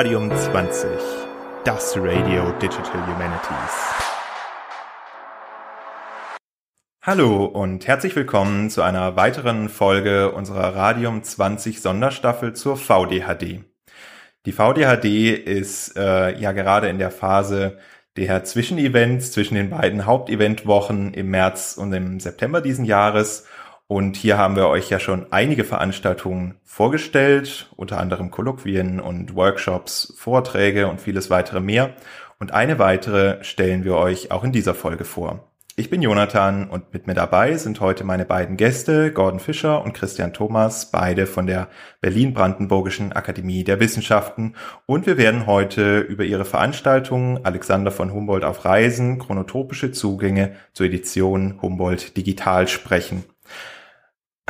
Radium 20, das Radio Digital Humanities. Hallo und herzlich willkommen zu einer weiteren Folge unserer Radium 20 Sonderstaffel zur VDHD. Die VDHD ist äh, ja gerade in der Phase der Zwischenevents zwischen den beiden Haupteventwochen im März und im September diesen Jahres und hier haben wir euch ja schon einige Veranstaltungen vorgestellt, unter anderem Kolloquien und Workshops, Vorträge und vieles weitere mehr. Und eine weitere stellen wir euch auch in dieser Folge vor. Ich bin Jonathan und mit mir dabei sind heute meine beiden Gäste, Gordon Fischer und Christian Thomas, beide von der Berlin-Brandenburgischen Akademie der Wissenschaften. Und wir werden heute über ihre Veranstaltung Alexander von Humboldt auf Reisen, chronotropische Zugänge zur Edition Humboldt Digital sprechen.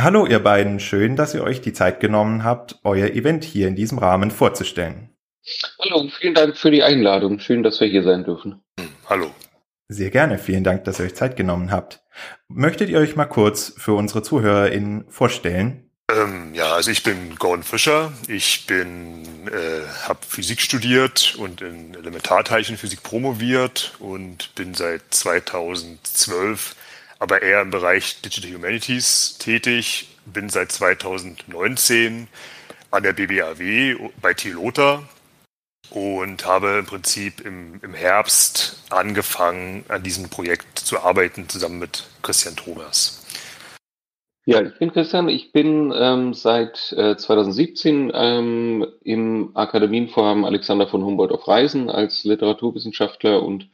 Hallo ihr beiden, schön, dass ihr euch die Zeit genommen habt, euer Event hier in diesem Rahmen vorzustellen. Hallo, vielen Dank für die Einladung. Schön, dass wir hier sein dürfen. Hm, hallo. Sehr gerne, vielen Dank, dass ihr euch Zeit genommen habt. Möchtet ihr euch mal kurz für unsere ZuhörerInnen vorstellen? Ähm, ja, also ich bin Gordon Fischer. Ich bin, äh, habe Physik studiert und in Elementarteilchenphysik promoviert und bin seit 2012 aber eher im Bereich Digital Humanities tätig. Bin seit 2019 an der BBAW bei Tilota und habe im Prinzip im, im Herbst angefangen, an diesem Projekt zu arbeiten, zusammen mit Christian Thomas. Ja, ich bin Christian. Ich bin ähm, seit äh, 2017 ähm, im Akademienvorhaben Alexander von Humboldt auf Reisen als Literaturwissenschaftler und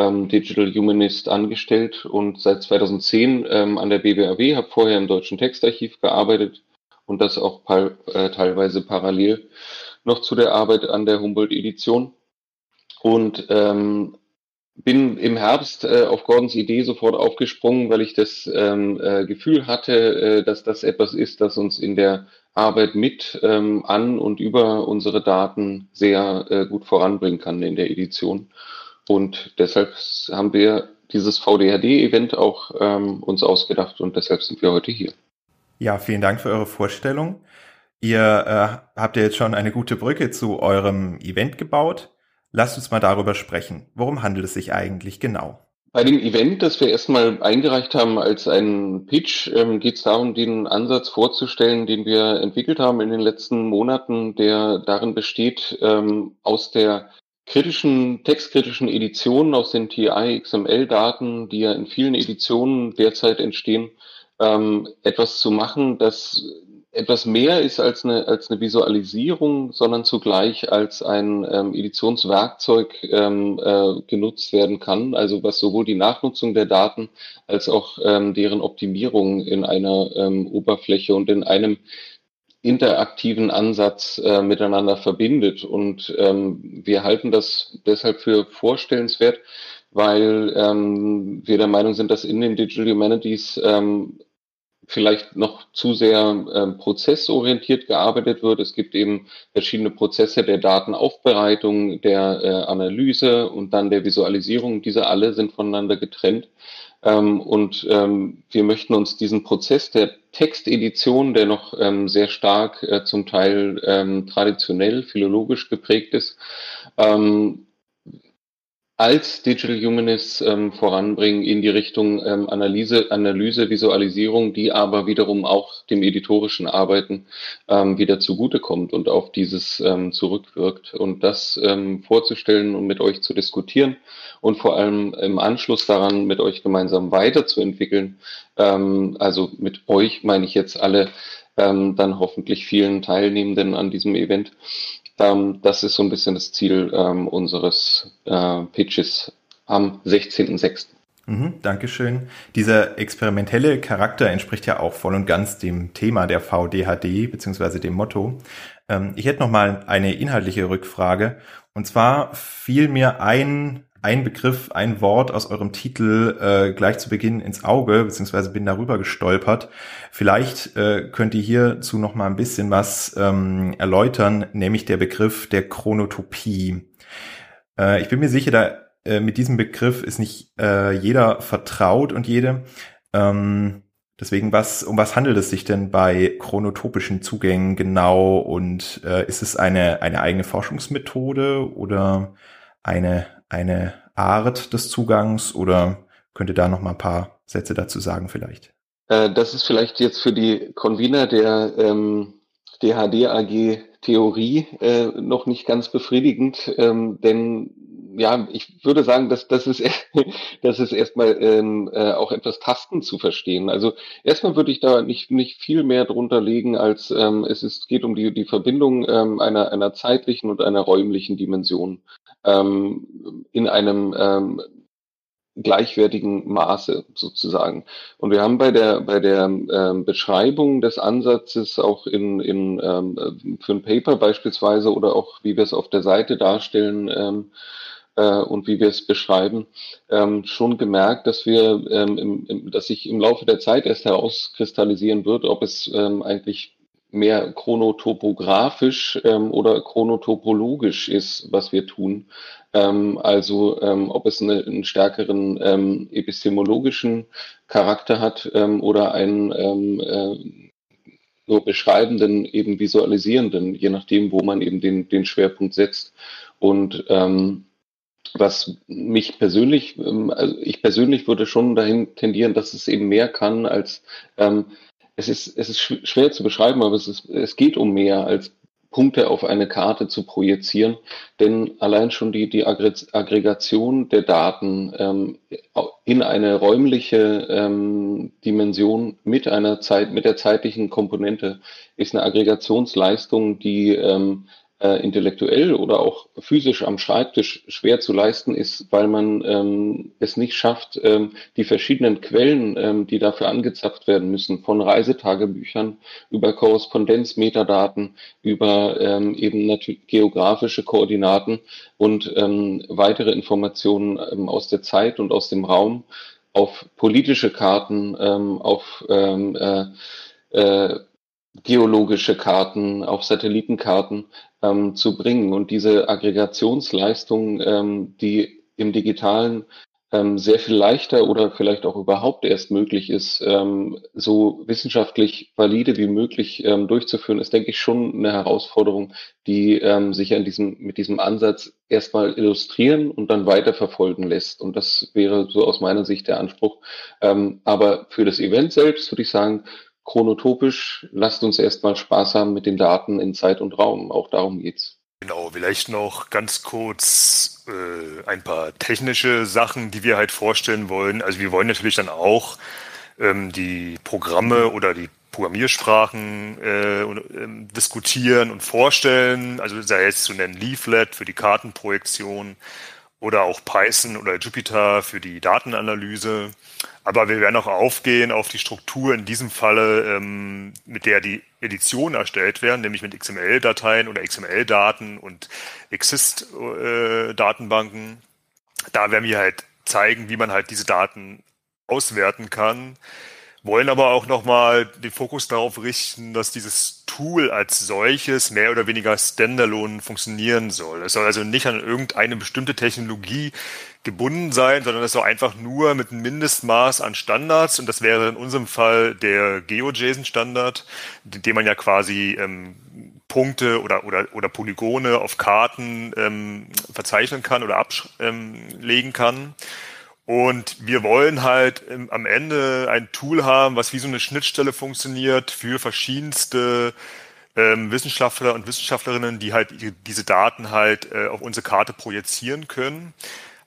ähm, Digital Humanist angestellt und seit 2010 ähm, an der BBAW, habe vorher im Deutschen Textarchiv gearbeitet und das auch par äh, teilweise parallel noch zu der Arbeit an der Humboldt-Edition. Und ähm, bin im Herbst äh, auf Gordons Idee sofort aufgesprungen, weil ich das ähm, äh, Gefühl hatte, äh, dass das etwas ist, das uns in der Arbeit mit ähm, an und über unsere Daten sehr äh, gut voranbringen kann in der Edition. Und deshalb haben wir dieses VDHD-Event auch ähm, uns ausgedacht und deshalb sind wir heute hier. Ja, vielen Dank für eure Vorstellung. Ihr äh, habt ja jetzt schon eine gute Brücke zu eurem Event gebaut. Lasst uns mal darüber sprechen. Worum handelt es sich eigentlich genau? Bei dem Event, das wir erstmal eingereicht haben als einen Pitch, ähm, geht es darum, den Ansatz vorzustellen, den wir entwickelt haben in den letzten Monaten, der darin besteht, ähm, aus der kritischen, textkritischen Editionen aus den TI XML-Daten, die ja in vielen Editionen derzeit entstehen, ähm, etwas zu machen, das etwas mehr ist als eine, als eine Visualisierung, sondern zugleich als ein ähm, Editionswerkzeug ähm, äh, genutzt werden kann, also was sowohl die Nachnutzung der Daten als auch ähm, deren Optimierung in einer ähm, Oberfläche und in einem interaktiven Ansatz äh, miteinander verbindet. Und ähm, wir halten das deshalb für vorstellenswert, weil ähm, wir der Meinung sind, dass in den Digital Humanities ähm, vielleicht noch zu sehr ähm, prozessorientiert gearbeitet wird. Es gibt eben verschiedene Prozesse der Datenaufbereitung, der äh, Analyse und dann der Visualisierung. Diese alle sind voneinander getrennt. Ähm, und ähm, wir möchten uns diesen Prozess der Textedition, der noch ähm, sehr stark äh, zum Teil ähm, traditionell, philologisch geprägt ist, ähm, als Digital Humanists ähm, voranbringen in die Richtung ähm, Analyse, Analyse, Visualisierung, die aber wiederum auch dem editorischen Arbeiten ähm, wieder zugutekommt und auf dieses ähm, zurückwirkt. Und das ähm, vorzustellen und mit euch zu diskutieren und vor allem im Anschluss daran mit euch gemeinsam weiterzuentwickeln. Ähm, also mit euch meine ich jetzt alle ähm, dann hoffentlich vielen Teilnehmenden an diesem Event. Ähm, das ist so ein bisschen das Ziel ähm, unseres äh, Pitches am 16.06. Mhm, Dankeschön. Dieser experimentelle Charakter entspricht ja auch voll und ganz dem Thema der VDHD beziehungsweise dem Motto. Ähm, ich hätte noch mal eine inhaltliche Rückfrage. Und zwar fiel mir ein ein Begriff, ein Wort aus eurem Titel äh, gleich zu Beginn ins Auge, beziehungsweise bin darüber gestolpert. Vielleicht äh, könnt ihr hierzu noch mal ein bisschen was ähm, erläutern, nämlich der Begriff der Chronotopie. Äh, ich bin mir sicher, da äh, mit diesem Begriff ist nicht äh, jeder vertraut und jede. Ähm, Deswegen, was, um was handelt es sich denn bei chronotopischen Zugängen genau und äh, ist es eine, eine eigene Forschungsmethode oder eine, eine Art des Zugangs oder könnt ihr da noch mal ein paar Sätze dazu sagen vielleicht? Äh, das ist vielleicht jetzt für die Convener der ähm, DHD AG Theorie äh, noch nicht ganz befriedigend, ähm, denn ja, ich würde sagen, dass das ist, das ist erstmal ähm, äh, auch etwas Tasten zu verstehen. Also erstmal würde ich da nicht nicht viel mehr drunter legen, als ähm, es ist, geht um die die Verbindung ähm, einer einer zeitlichen und einer räumlichen Dimension ähm, in einem ähm, gleichwertigen Maße sozusagen. Und wir haben bei der bei der ähm, Beschreibung des Ansatzes auch in, in ähm, für ein Paper beispielsweise oder auch wie wir es auf der Seite darstellen ähm, äh, und wie wir es beschreiben, ähm, schon gemerkt, dass wir ähm, im, im, dass sich im Laufe der Zeit erst herauskristallisieren wird, ob es ähm, eigentlich mehr chronotopografisch ähm, oder chronotopologisch ist, was wir tun. Ähm, also ähm, ob es eine, einen stärkeren ähm, epistemologischen Charakter hat ähm, oder einen ähm, äh, nur beschreibenden, eben visualisierenden, je nachdem, wo man eben den, den Schwerpunkt setzt. Und ähm, was mich persönlich, ähm, also ich persönlich würde schon dahin tendieren, dass es eben mehr kann als ähm, es ist, es ist schwer zu beschreiben, aber es, ist, es geht um mehr als Punkte auf eine Karte zu projizieren, denn allein schon die, die Aggregation der Daten ähm, in eine räumliche ähm, Dimension mit einer Zeit, mit der zeitlichen Komponente ist eine Aggregationsleistung, die ähm, äh, intellektuell oder auch physisch am Schreibtisch schwer zu leisten ist, weil man ähm, es nicht schafft, ähm, die verschiedenen Quellen, ähm, die dafür angezapft werden müssen, von Reisetagebüchern über Korrespondenzmetadaten, über ähm, eben natürlich geografische Koordinaten und ähm, weitere Informationen ähm, aus der Zeit und aus dem Raum auf politische Karten, ähm, auf ähm, äh, äh, geologische Karten, auf Satellitenkarten ähm, zu bringen. Und diese Aggregationsleistung, ähm, die im digitalen ähm, sehr viel leichter oder vielleicht auch überhaupt erst möglich ist, ähm, so wissenschaftlich valide wie möglich ähm, durchzuführen, ist, denke ich, schon eine Herausforderung, die ähm, sich an diesem, mit diesem Ansatz erstmal illustrieren und dann weiter verfolgen lässt. Und das wäre so aus meiner Sicht der Anspruch. Ähm, aber für das Event selbst würde ich sagen, chronotopisch, lasst uns erstmal Spaß haben mit den Daten in Zeit und Raum. Auch darum geht's. Genau, vielleicht noch ganz kurz äh, ein paar technische Sachen, die wir halt vorstellen wollen. Also wir wollen natürlich dann auch ähm, die Programme oder die Programmiersprachen äh, äh, diskutieren und vorstellen. Also sei es zu nennen Leaflet für die Kartenprojektion oder auch Python oder Jupyter für die Datenanalyse. Aber wir werden auch aufgehen auf die Struktur in diesem Falle, ähm, mit der die Editionen erstellt werden, nämlich mit XML-Dateien oder XML-Daten und Exist-Datenbanken. da werden wir halt zeigen, wie man halt diese Daten auswerten kann wollen aber auch nochmal den Fokus darauf richten, dass dieses Tool als solches mehr oder weniger standalone funktionieren soll. Es soll also nicht an irgendeine bestimmte Technologie gebunden sein, sondern es soll einfach nur mit einem Mindestmaß an Standards, und das wäre in unserem Fall der GeoJSON-Standard, den man ja quasi ähm, Punkte oder, oder, oder Polygone auf Karten ähm, verzeichnen kann oder ablegen ähm, kann. Und wir wollen halt am Ende ein Tool haben, was wie so eine Schnittstelle funktioniert für verschiedenste ähm, Wissenschaftler und Wissenschaftlerinnen, die halt diese Daten halt äh, auf unsere Karte projizieren können.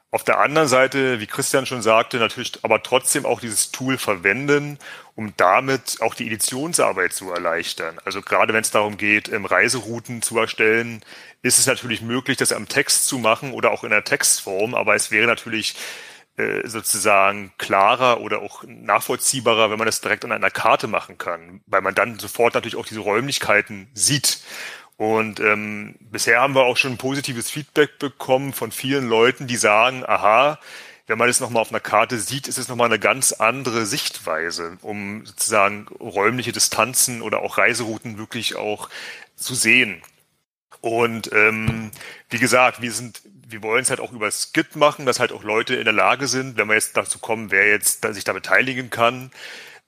Auf der anderen Seite, wie Christian schon sagte, natürlich aber trotzdem auch dieses Tool verwenden, um damit auch die Editionsarbeit zu erleichtern. Also gerade wenn es darum geht, ähm, Reiserouten zu erstellen, ist es natürlich möglich, das am Text zu machen oder auch in der Textform, aber es wäre natürlich sozusagen klarer oder auch nachvollziehbarer, wenn man das direkt an einer Karte machen kann, weil man dann sofort natürlich auch diese Räumlichkeiten sieht. Und ähm, bisher haben wir auch schon positives Feedback bekommen von vielen Leuten, die sagen, aha, wenn man das nochmal auf einer Karte sieht, ist es nochmal eine ganz andere Sichtweise, um sozusagen räumliche Distanzen oder auch Reiserouten wirklich auch zu sehen. Und ähm, wie gesagt, wir sind wir wollen es halt auch über Skit machen, dass halt auch Leute in der Lage sind, wenn wir jetzt dazu kommen, wer jetzt sich da beteiligen kann,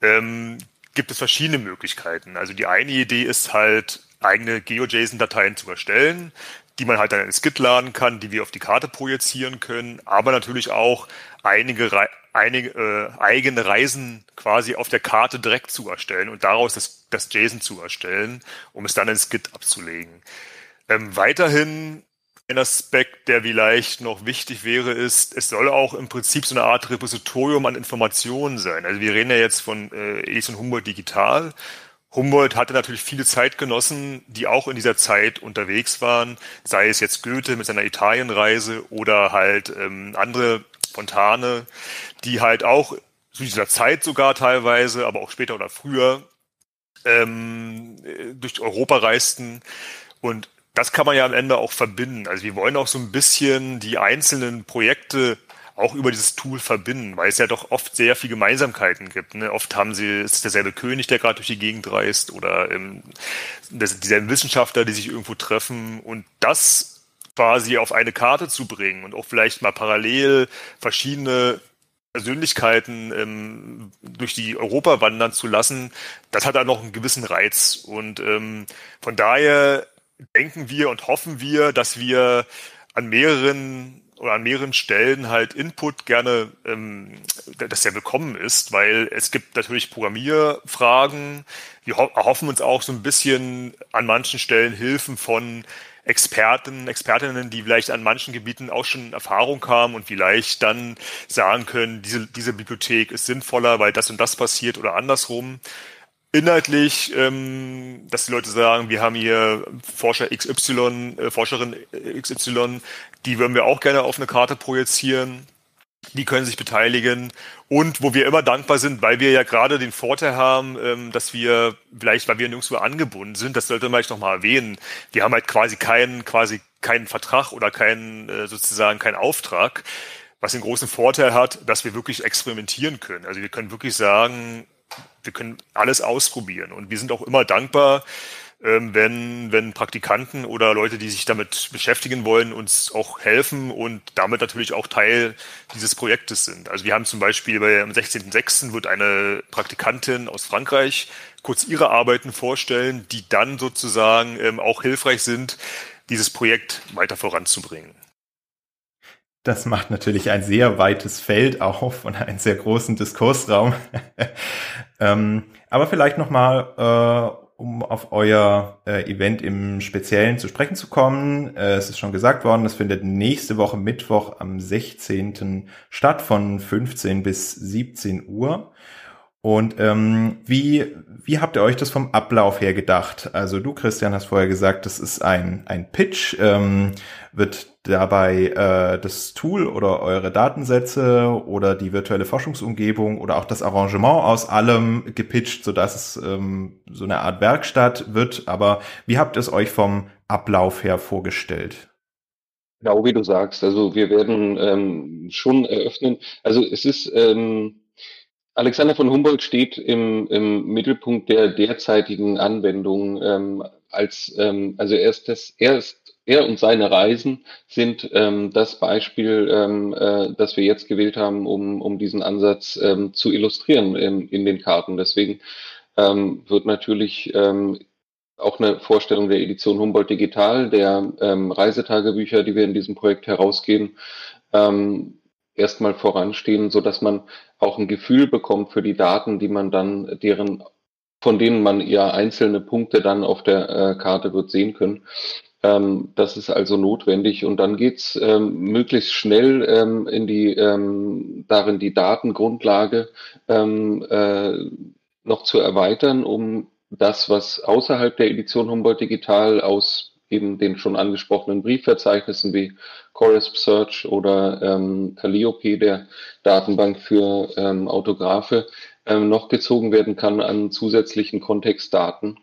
ähm, gibt es verschiedene Möglichkeiten. Also die eine Idee ist halt, eigene GeoJSON-Dateien zu erstellen, die man halt dann in Skit laden kann, die wir auf die Karte projizieren können, aber natürlich auch einige, einige äh, eigene Reisen quasi auf der Karte direkt zu erstellen und daraus das, das JSON zu erstellen, um es dann in Skit abzulegen. Ähm, weiterhin ein Aspekt, der vielleicht noch wichtig wäre, ist, es soll auch im Prinzip so eine Art Repositorium an Informationen sein. Also wir reden ja jetzt von äh, Edison Humboldt Digital. Humboldt hatte natürlich viele Zeitgenossen, die auch in dieser Zeit unterwegs waren, sei es jetzt Goethe mit seiner Italienreise oder halt ähm, andere Spontane, die halt auch zu dieser Zeit sogar teilweise, aber auch später oder früher ähm, durch Europa reisten. Und das kann man ja am Ende auch verbinden. Also wir wollen auch so ein bisschen die einzelnen Projekte auch über dieses Tool verbinden, weil es ja doch oft sehr viel Gemeinsamkeiten gibt. Ne? Oft haben sie, es ist derselbe König, der gerade durch die Gegend reist oder ähm, das, dieselben Wissenschaftler, die sich irgendwo treffen und das quasi auf eine Karte zu bringen und auch vielleicht mal parallel verschiedene Persönlichkeiten ähm, durch die Europa wandern zu lassen, das hat dann noch einen gewissen Reiz. Und ähm, von daher denken wir und hoffen wir, dass wir an mehreren oder an mehreren Stellen halt Input gerne, ähm, dass der willkommen ist, weil es gibt natürlich Programmierfragen. Wir ho erhoffen uns auch so ein bisschen an manchen Stellen Hilfen von Experten, Expertinnen, die vielleicht an manchen Gebieten auch schon Erfahrung haben und vielleicht dann sagen können, diese, diese Bibliothek ist sinnvoller, weil das und das passiert oder andersrum inhaltlich, ähm, dass die Leute sagen, wir haben hier Forscher XY, äh, Forscherin XY, die würden wir auch gerne auf eine Karte projizieren. Die können sich beteiligen. Und wo wir immer dankbar sind, weil wir ja gerade den Vorteil haben, ähm, dass wir vielleicht, weil wir nirgendwo angebunden sind, das sollte man vielleicht nochmal erwähnen. Wir haben halt quasi keinen, quasi keinen Vertrag oder keinen, äh, sozusagen keinen Auftrag was den großen Vorteil hat, dass wir wirklich experimentieren können. Also wir können wirklich sagen, wir können alles ausprobieren. Und wir sind auch immer dankbar, ähm, wenn, wenn Praktikanten oder Leute, die sich damit beschäftigen wollen, uns auch helfen und damit natürlich auch Teil dieses Projektes sind. Also wir haben zum Beispiel bei, am 16.06. wird eine Praktikantin aus Frankreich kurz ihre Arbeiten vorstellen, die dann sozusagen ähm, auch hilfreich sind, dieses Projekt weiter voranzubringen. Das macht natürlich ein sehr weites Feld auf und einen sehr großen Diskursraum. ähm, aber vielleicht nochmal, äh, um auf euer äh, Event im Speziellen zu sprechen zu kommen. Äh, es ist schon gesagt worden, es findet nächste Woche Mittwoch am 16. statt von 15 bis 17 Uhr. Und ähm, wie, wie habt ihr euch das vom Ablauf her gedacht? Also du, Christian, hast vorher gesagt, das ist ein, ein Pitch. Ähm, wird dabei äh, das Tool oder eure Datensätze oder die virtuelle Forschungsumgebung oder auch das Arrangement aus allem gepitcht, sodass es ähm, so eine Art Werkstatt wird. Aber wie habt ihr es euch vom Ablauf her vorgestellt? Genau, wie du sagst. Also wir werden ähm, schon eröffnen. Also es ist... Ähm Alexander von Humboldt steht im, im Mittelpunkt der derzeitigen Anwendung ähm, als ähm, also er ist das er ist er und seine Reisen sind ähm, das Beispiel, ähm, äh, das wir jetzt gewählt haben, um, um diesen Ansatz ähm, zu illustrieren in, in den Karten. Deswegen ähm, wird natürlich ähm, auch eine Vorstellung der Edition Humboldt Digital, der ähm, Reisetagebücher, die wir in diesem Projekt herausgeben, ähm, erstmal voranstehen, so dass man auch ein Gefühl bekommt für die Daten, die man dann, deren, von denen man ja einzelne Punkte dann auf der äh, Karte wird sehen können. Ähm, das ist also notwendig und dann geht's ähm, möglichst schnell ähm, in die ähm, darin die Datengrundlage ähm, äh, noch zu erweitern, um das, was außerhalb der Edition Humboldt Digital aus eben den schon angesprochenen Briefverzeichnissen wie Corrisp Search oder ähm, Calliope, der Datenbank für ähm, Autographe, ähm, noch gezogen werden kann an zusätzlichen Kontextdaten.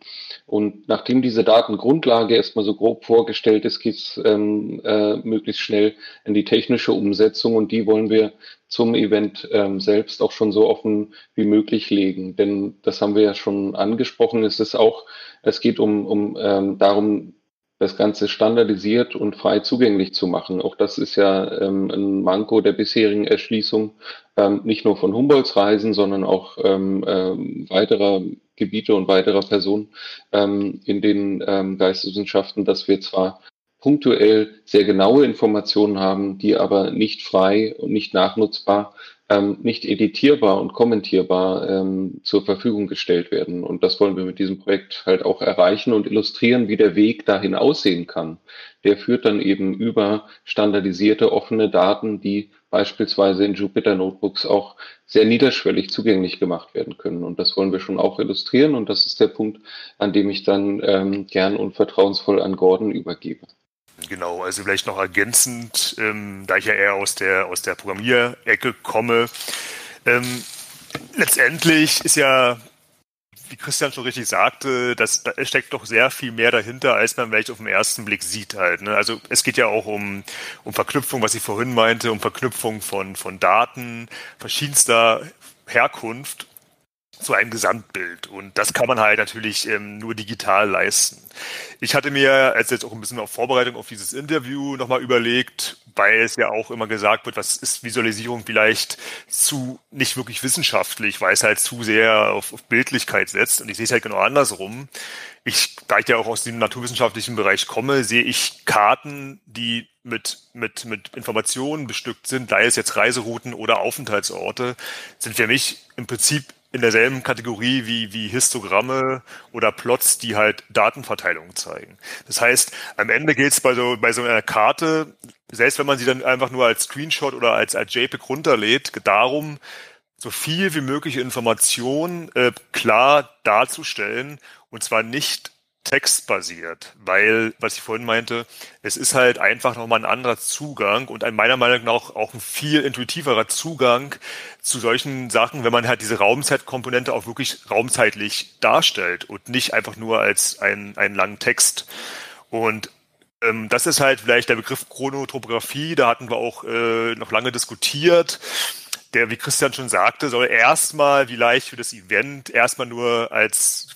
Und nachdem diese Datengrundlage erstmal so grob vorgestellt ist, geht es ähm, äh, möglichst schnell in die technische Umsetzung und die wollen wir zum Event ähm, selbst auch schon so offen wie möglich legen. Denn das haben wir ja schon angesprochen. Es ist auch, es geht um, um ähm, darum, das Ganze standardisiert und frei zugänglich zu machen. Auch das ist ja ähm, ein Manko der bisherigen Erschließung, ähm, nicht nur von Humboldts Reisen, sondern auch ähm, ähm, weiterer Gebiete und weiterer Personen ähm, in den ähm, Geisteswissenschaften, dass wir zwar punktuell sehr genaue Informationen haben, die aber nicht frei und nicht nachnutzbar ähm, nicht editierbar und kommentierbar ähm, zur Verfügung gestellt werden. Und das wollen wir mit diesem Projekt halt auch erreichen und illustrieren, wie der Weg dahin aussehen kann. Der führt dann eben über standardisierte offene Daten, die beispielsweise in Jupyter Notebooks auch sehr niederschwellig zugänglich gemacht werden können. Und das wollen wir schon auch illustrieren. Und das ist der Punkt, an dem ich dann ähm, gern und vertrauensvoll an Gordon übergebe. Genau, also vielleicht noch ergänzend, ähm, da ich ja eher aus der, aus der Programmierecke komme. Ähm, letztendlich ist ja, wie Christian schon richtig sagte, das, da steckt doch sehr viel mehr dahinter, als man vielleicht auf den ersten Blick sieht halt. Ne? Also es geht ja auch um, um Verknüpfung, was ich vorhin meinte, um Verknüpfung von, von Daten verschiedenster Herkunft zu einem Gesamtbild. Und das kann man halt natürlich ähm, nur digital leisten. Ich hatte mir, jetzt auch ein bisschen auf Vorbereitung auf dieses Interview nochmal überlegt, weil es ja auch immer gesagt wird, was ist Visualisierung vielleicht zu nicht wirklich wissenschaftlich, weil es halt zu sehr auf, auf Bildlichkeit setzt. Und ich sehe es halt genau andersrum. Ich, da ich ja auch aus dem naturwissenschaftlichen Bereich komme, sehe ich Karten, die mit, mit, mit Informationen bestückt sind, sei es jetzt Reiserouten oder Aufenthaltsorte, sind für mich im Prinzip in derselben Kategorie wie, wie Histogramme oder Plots, die halt Datenverteilung zeigen. Das heißt, am Ende geht es bei so, bei so einer Karte, selbst wenn man sie dann einfach nur als Screenshot oder als, als JPEG runterlädt, darum, so viel wie möglich Informationen äh, klar darzustellen und zwar nicht textbasiert, weil, was ich vorhin meinte, es ist halt einfach nochmal ein anderer Zugang und ein meiner Meinung nach auch ein viel intuitiverer Zugang zu solchen Sachen, wenn man halt diese Raumzeitkomponente auch wirklich raumzeitlich darstellt und nicht einfach nur als ein, einen langen Text. Und ähm, das ist halt vielleicht der Begriff Chronotopographie, da hatten wir auch äh, noch lange diskutiert der, wie Christian schon sagte, soll erstmal vielleicht für das Event erstmal nur als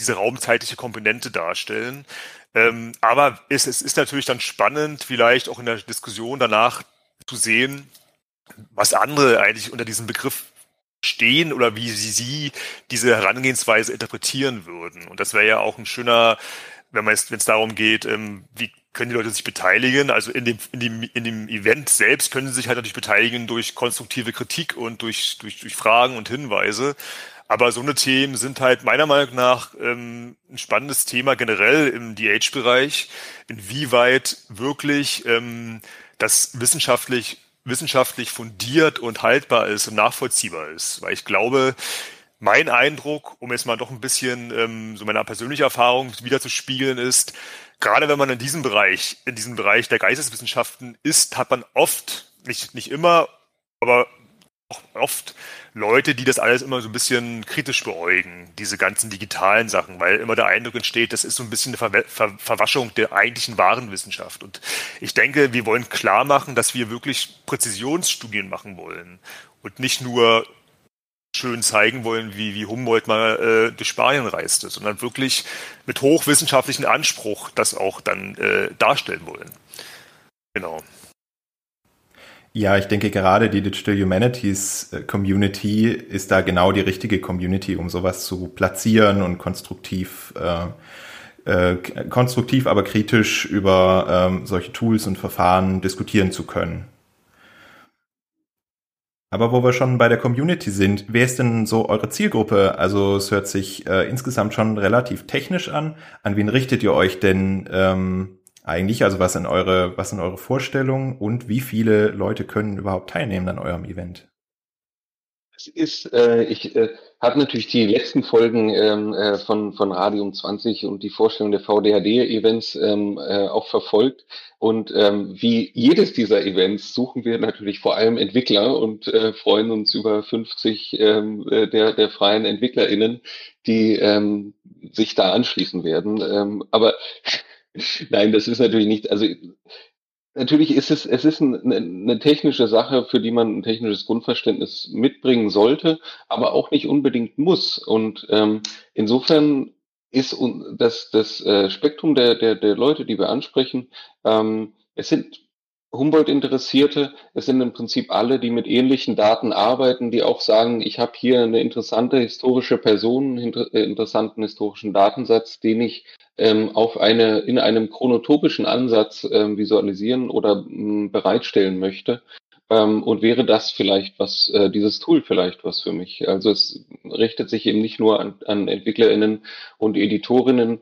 diese raumzeitliche Komponente darstellen. Ähm, aber es, es ist natürlich dann spannend, vielleicht auch in der Diskussion danach zu sehen, was andere eigentlich unter diesem Begriff stehen oder wie sie, sie diese Herangehensweise interpretieren würden. Und das wäre ja auch ein schöner, wenn man es, wenn es darum geht, ähm, wie können die Leute sich beteiligen. Also in dem, in dem, in dem Event selbst können sie sich halt natürlich beteiligen durch konstruktive Kritik und durch, durch, durch Fragen und Hinweise. Aber so eine Themen sind halt meiner Meinung nach ähm, ein spannendes Thema generell im DH-Bereich, inwieweit wirklich ähm, das wissenschaftlich wissenschaftlich fundiert und haltbar ist und nachvollziehbar ist. Weil ich glaube, mein Eindruck, um jetzt mal doch ein bisschen ähm, so meine persönliche Erfahrung wieder zu spiegeln, ist, gerade wenn man in diesem Bereich, in diesem Bereich der Geisteswissenschaften ist, hat man oft, nicht, nicht immer, aber oft Leute, die das alles immer so ein bisschen kritisch beäugen, diese ganzen digitalen Sachen, weil immer der Eindruck entsteht, das ist so ein bisschen eine Ver Ver Verwaschung der eigentlichen wahren Wissenschaft. Und ich denke, wir wollen klar machen, dass wir wirklich Präzisionsstudien machen wollen und nicht nur schön zeigen wollen, wie, wie Humboldt mal äh, durch Spanien reiste, sondern wirklich mit hochwissenschaftlichen Anspruch das auch dann äh, darstellen wollen. Genau. Ja, ich denke gerade die Digital Humanities äh, Community ist da genau die richtige Community, um sowas zu platzieren und konstruktiv, äh, äh, konstruktiv, aber kritisch über ähm, solche Tools und Verfahren diskutieren zu können. Aber wo wir schon bei der Community sind, wer ist denn so eure Zielgruppe? Also es hört sich äh, insgesamt schon relativ technisch an. An wen richtet ihr euch denn ähm, eigentlich? Also was sind eure, was sind eure Vorstellungen und wie viele Leute können überhaupt teilnehmen an eurem Event? Es ist, äh, ich äh, habe natürlich die letzten Folgen ähm, äh, von, von Radium 20 und die Vorstellung der VDHD-Events ähm, äh, auch verfolgt. Und ähm, wie jedes dieser Events suchen wir natürlich vor allem Entwickler und äh, freuen uns über 50 ähm, äh, der, der freien EntwicklerInnen, die ähm, sich da anschließen werden. Ähm, aber Nein, das ist natürlich nicht, also natürlich ist es, es ist eine, eine technische Sache, für die man ein technisches Grundverständnis mitbringen sollte, aber auch nicht unbedingt muss. Und ähm, insofern ist das, das äh, Spektrum der, der, der Leute, die wir ansprechen, ähm, es sind Humboldt-Interessierte, es sind im Prinzip alle, die mit ähnlichen Daten arbeiten, die auch sagen, ich habe hier eine interessante historische Person, einen äh, interessanten historischen Datensatz, den ich ähm, auf eine, in einem chronotopischen Ansatz ähm, visualisieren oder ähm, bereitstellen möchte. Ähm, und wäre das vielleicht was, äh, dieses Tool vielleicht was für mich? Also es richtet sich eben nicht nur an, an EntwicklerInnen und Editorinnen,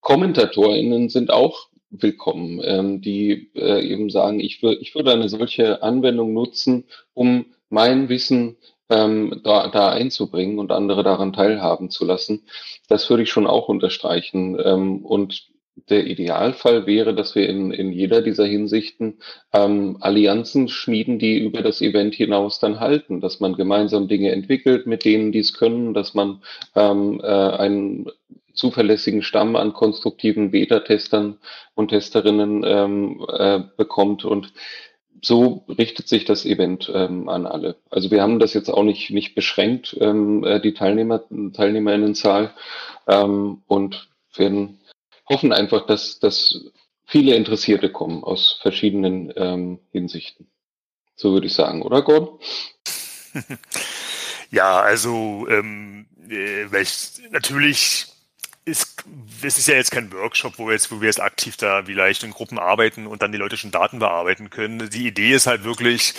KommentatorInnen sind auch willkommen, ähm, die äh, eben sagen, ich, wür ich würde eine solche Anwendung nutzen, um mein Wissen ähm, da, da einzubringen und andere daran teilhaben zu lassen. Das würde ich schon auch unterstreichen. Ähm, und der Idealfall wäre, dass wir in, in jeder dieser Hinsichten ähm, Allianzen schmieden, die über das Event hinaus dann halten, dass man gemeinsam Dinge entwickelt mit denen, die es können, dass man ähm, äh, einen zuverlässigen Stamm an konstruktiven Beta-Testern und Testerinnen ähm, äh, bekommt und so richtet sich das Event ähm, an alle. Also wir haben das jetzt auch nicht, nicht beschränkt, ähm, äh, die Teilnehmer, Teilnehmerinnenzahl ähm, und werden hoffen einfach, dass, dass viele Interessierte kommen aus verschiedenen ähm, Hinsichten. So würde ich sagen, oder Gordon? Ja, also ähm, äh, natürlich es ist ja jetzt kein Workshop, wo wir jetzt, wo wir jetzt aktiv da vielleicht in Gruppen arbeiten und dann die Leute schon Daten bearbeiten können. Die Idee ist halt wirklich,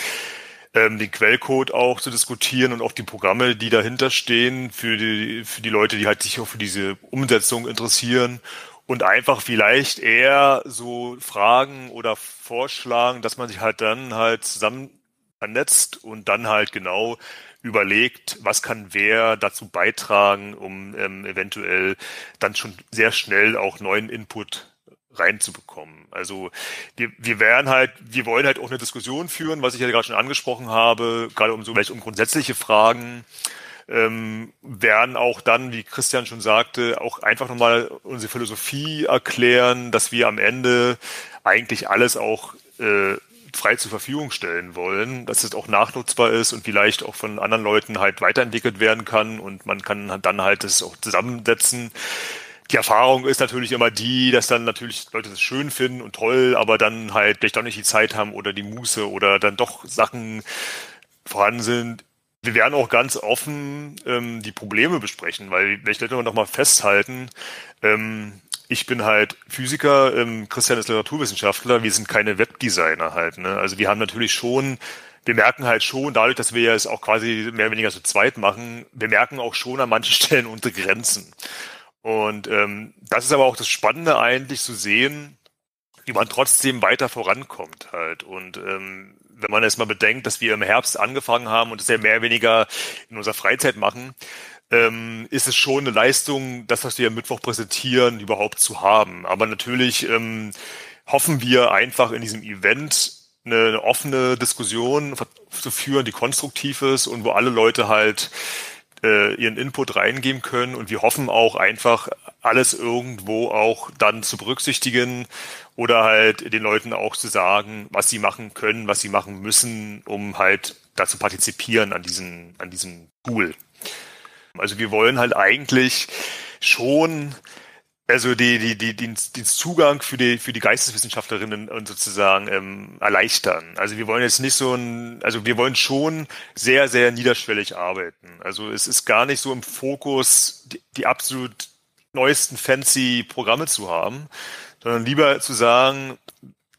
ähm, den Quellcode auch zu diskutieren und auch die Programme, die dahinter stehen, für die, für die Leute, die halt sich auch für diese Umsetzung interessieren und einfach vielleicht eher so Fragen oder vorschlagen, dass man sich halt dann halt zusammen vernetzt und dann halt genau überlegt, was kann wer dazu beitragen, um ähm, eventuell dann schon sehr schnell auch neuen Input reinzubekommen. Also wir, wir werden halt, wir wollen halt auch eine Diskussion führen, was ich ja gerade schon angesprochen habe, gerade um so vielleicht um grundsätzliche Fragen ähm, werden auch dann, wie Christian schon sagte, auch einfach nochmal unsere Philosophie erklären, dass wir am Ende eigentlich alles auch äh, frei zur Verfügung stellen wollen, dass es auch nachnutzbar ist und vielleicht auch von anderen Leuten halt weiterentwickelt werden kann und man kann dann halt das auch zusammensetzen. Die Erfahrung ist natürlich immer die, dass dann natürlich Leute das schön finden und toll, aber dann halt vielleicht doch nicht die Zeit haben oder die Muße oder dann doch Sachen vorhanden sind, wir werden auch ganz offen ähm, die Probleme besprechen, weil wenn ich vielleicht noch mal festhalten, ähm, ich bin halt Physiker, ähm, Christian ist Literaturwissenschaftler, wir sind keine Webdesigner halt. Ne? Also wir haben natürlich schon, wir merken halt schon, dadurch, dass wir es auch quasi mehr oder weniger zu zweit machen, wir merken auch schon an manchen Stellen unsere Grenzen. Und ähm, das ist aber auch das Spannende eigentlich zu sehen, wie man trotzdem weiter vorankommt halt. Und ähm, wenn man jetzt mal bedenkt, dass wir im Herbst angefangen haben und es ja mehr oder weniger in unserer Freizeit machen, ähm, ist es schon eine Leistung, das, was wir am Mittwoch präsentieren, überhaupt zu haben. Aber natürlich ähm, hoffen wir einfach in diesem Event eine, eine offene Diskussion zu führen, die konstruktiv ist und wo alle Leute halt äh, ihren Input reingeben können. Und wir hoffen auch einfach, alles irgendwo auch dann zu berücksichtigen oder halt den Leuten auch zu sagen, was sie machen können, was sie machen müssen, um halt dazu partizipieren an diesem, an diesem Tool. Also wir wollen halt eigentlich schon also die, die, die, den, den Zugang für die, für die Geisteswissenschaftlerinnen und sozusagen ähm, erleichtern. Also wir wollen jetzt nicht so ein, also wir wollen schon sehr, sehr niederschwellig arbeiten. Also es ist gar nicht so im Fokus, die, die absolut neuesten fancy Programme zu haben, sondern lieber zu sagen,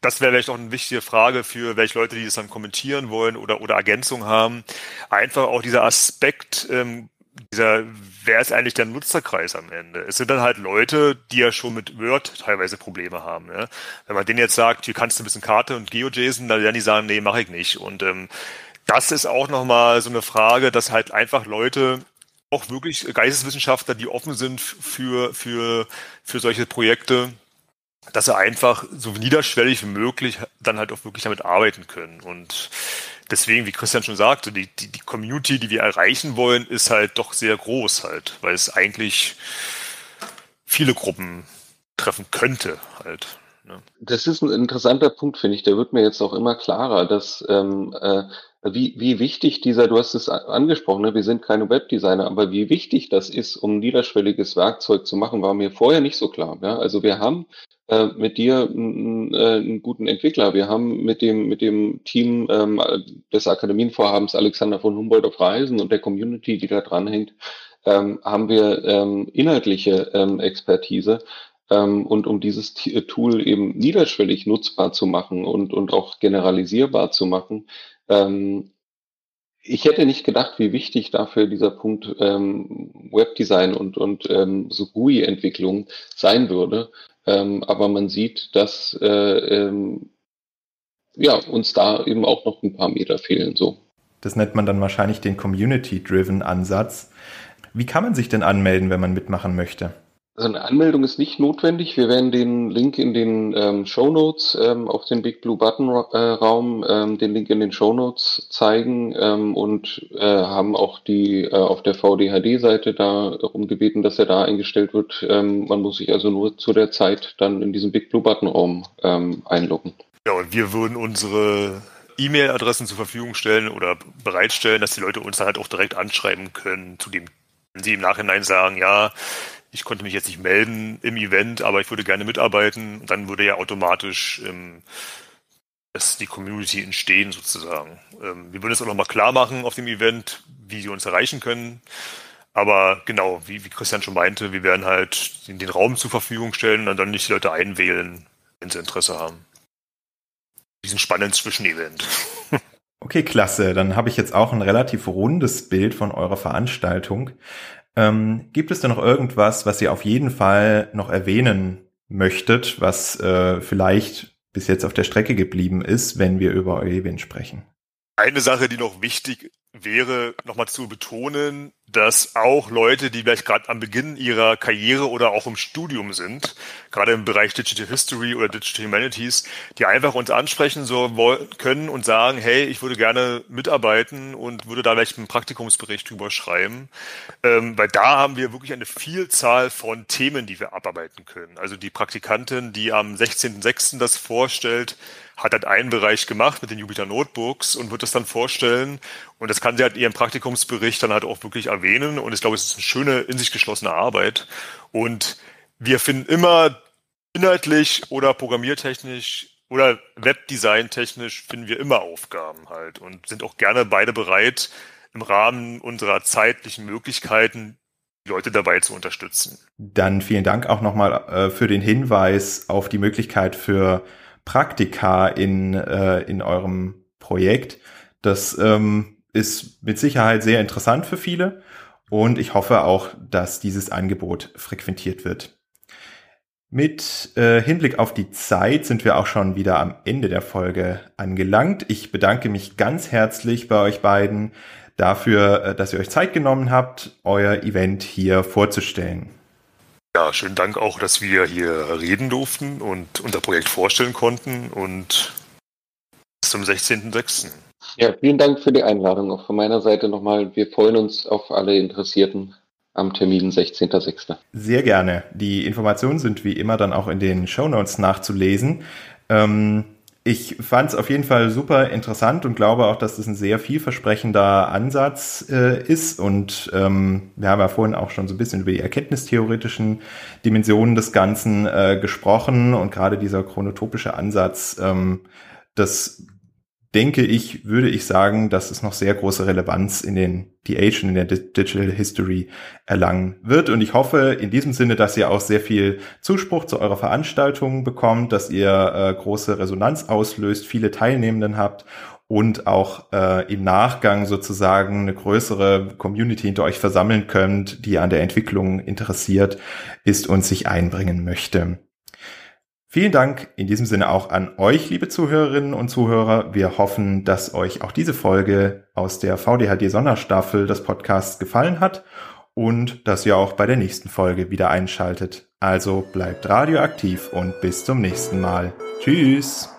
das wäre vielleicht auch eine wichtige Frage für welche Leute, die das dann kommentieren wollen oder, oder Ergänzung haben. Einfach auch dieser Aspekt, ähm, dieser, wer ist eigentlich der Nutzerkreis am Ende? Es sind dann halt Leute, die ja schon mit Word teilweise Probleme haben. Ja? Wenn man denen jetzt sagt, hier kannst du ein bisschen Karte und GeoJSON, dann werden die sagen, nee, mache ich nicht. Und ähm, das ist auch nochmal so eine Frage, dass halt einfach Leute auch wirklich Geisteswissenschaftler, die offen sind für, für, für solche Projekte, dass sie einfach so niederschwellig wie möglich dann halt auch wirklich damit arbeiten können. Und deswegen, wie Christian schon sagte, die, die, die Community, die wir erreichen wollen, ist halt doch sehr groß halt, weil es eigentlich viele Gruppen treffen könnte halt. Ne? Das ist ein interessanter Punkt, finde ich. Der wird mir jetzt auch immer klarer, dass ähm, äh, wie, wie wichtig dieser, du hast es angesprochen, ne? wir sind keine Webdesigner, aber wie wichtig das ist, um niederschwelliges Werkzeug zu machen, war mir vorher nicht so klar. Ja? Also wir haben äh, mit dir einen, äh, einen guten Entwickler, wir haben mit dem, mit dem Team ähm, des Akademienvorhabens Alexander von Humboldt auf Reisen und der Community, die da dranhängt, ähm, haben wir ähm, inhaltliche ähm, Expertise. Ähm, und um dieses Tool eben niederschwellig nutzbar zu machen und, und auch generalisierbar zu machen, ähm, ich hätte nicht gedacht, wie wichtig dafür dieser Punkt ähm, Webdesign und, und ähm, so GUI-Entwicklung sein würde. Ähm, aber man sieht, dass äh, ähm, ja, uns da eben auch noch ein paar Meter fehlen. So. Das nennt man dann wahrscheinlich den Community-Driven Ansatz. Wie kann man sich denn anmelden, wenn man mitmachen möchte? Also eine Anmeldung ist nicht notwendig. Wir werden den Link in den ähm, Show Notes ähm, auf den Big Blue Button äh, Raum, ähm, den Link in den Show Notes zeigen ähm, und äh, haben auch die äh, auf der VDHD-Seite darum gebeten, dass er da eingestellt wird. Ähm, man muss sich also nur zu der Zeit dann in diesem Big Blue Button Raum ähm, einloggen. Ja, und wir würden unsere E-Mail-Adressen zur Verfügung stellen oder bereitstellen, dass die Leute uns dann halt auch direkt anschreiben können, zu dem, wenn sie im Nachhinein sagen, ja, ich konnte mich jetzt nicht melden im Event, aber ich würde gerne mitarbeiten. Und dann würde ja automatisch ähm, dass die Community entstehen sozusagen. Ähm, wir würden es auch nochmal klar machen auf dem Event, wie sie uns erreichen können. Aber genau, wie, wie Christian schon meinte, wir werden halt den, den Raum zur Verfügung stellen und dann nicht die Leute einwählen, wenn sie Interesse haben. Diesen spannenden Zwischenevent. Okay, klasse. Dann habe ich jetzt auch ein relativ rundes Bild von eurer Veranstaltung. Ähm, gibt es denn noch irgendwas, was ihr auf jeden Fall noch erwähnen möchtet, was äh, vielleicht bis jetzt auf der Strecke geblieben ist, wenn wir über Event sprechen? Eine Sache, die noch wichtig wäre, nochmal zu betonen, dass auch Leute, die vielleicht gerade am Beginn ihrer Karriere oder auch im Studium sind, gerade im Bereich Digital History oder Digital Humanities, die einfach uns ansprechen so können und sagen, hey, ich würde gerne mitarbeiten und würde da vielleicht einen Praktikumsbericht drüber schreiben. Ähm, weil da haben wir wirklich eine Vielzahl von Themen, die wir abarbeiten können. Also die Praktikantin, die am 16.06. das vorstellt, hat halt einen Bereich gemacht mit den Jupyter Notebooks und wird das dann vorstellen. Und das kann sie halt in ihrem Praktikumsbericht dann halt auch wirklich erwähnen. Und ich glaube, es ist eine schöne, in sich geschlossene Arbeit. Und wir finden immer inhaltlich oder programmiertechnisch oder Webdesign-technisch finden wir immer Aufgaben halt und sind auch gerne beide bereit, im Rahmen unserer zeitlichen Möglichkeiten die Leute dabei zu unterstützen. Dann vielen Dank auch nochmal äh, für den Hinweis auf die Möglichkeit für Praktika in, äh, in eurem Projekt. Das ähm, ist mit Sicherheit sehr interessant für viele und ich hoffe auch, dass dieses Angebot frequentiert wird. Mit äh, Hinblick auf die Zeit sind wir auch schon wieder am Ende der Folge angelangt. Ich bedanke mich ganz herzlich bei euch beiden dafür, äh, dass ihr euch Zeit genommen habt, euer Event hier vorzustellen. Ja, schönen Dank auch, dass wir hier reden durften und unser Projekt vorstellen konnten und bis zum 16.06. Ja, vielen Dank für die Einladung auch von meiner Seite nochmal. Wir freuen uns auf alle Interessierten am Termin 16.06. Sehr gerne. Die Informationen sind wie immer dann auch in den Show Notes nachzulesen. Ähm, ich fand es auf jeden Fall super interessant und glaube auch, dass das ein sehr vielversprechender Ansatz äh, ist. Und ähm, wir haben ja vorhin auch schon so ein bisschen über die erkenntnistheoretischen Dimensionen des Ganzen äh, gesprochen und gerade dieser chronotopische Ansatz, ähm, das denke ich, würde ich sagen, dass es noch sehr große Relevanz in den DH und in der Digital History erlangen wird. Und ich hoffe in diesem Sinne, dass ihr auch sehr viel Zuspruch zu eurer Veranstaltung bekommt, dass ihr äh, große Resonanz auslöst, viele Teilnehmenden habt und auch äh, im Nachgang sozusagen eine größere Community hinter euch versammeln könnt, die an der Entwicklung interessiert ist und sich einbringen möchte. Vielen Dank in diesem Sinne auch an euch, liebe Zuhörerinnen und Zuhörer. Wir hoffen, dass euch auch diese Folge aus der VDHD Sonderstaffel des Podcasts gefallen hat und dass ihr auch bei der nächsten Folge wieder einschaltet. Also bleibt radioaktiv und bis zum nächsten Mal. Tschüss!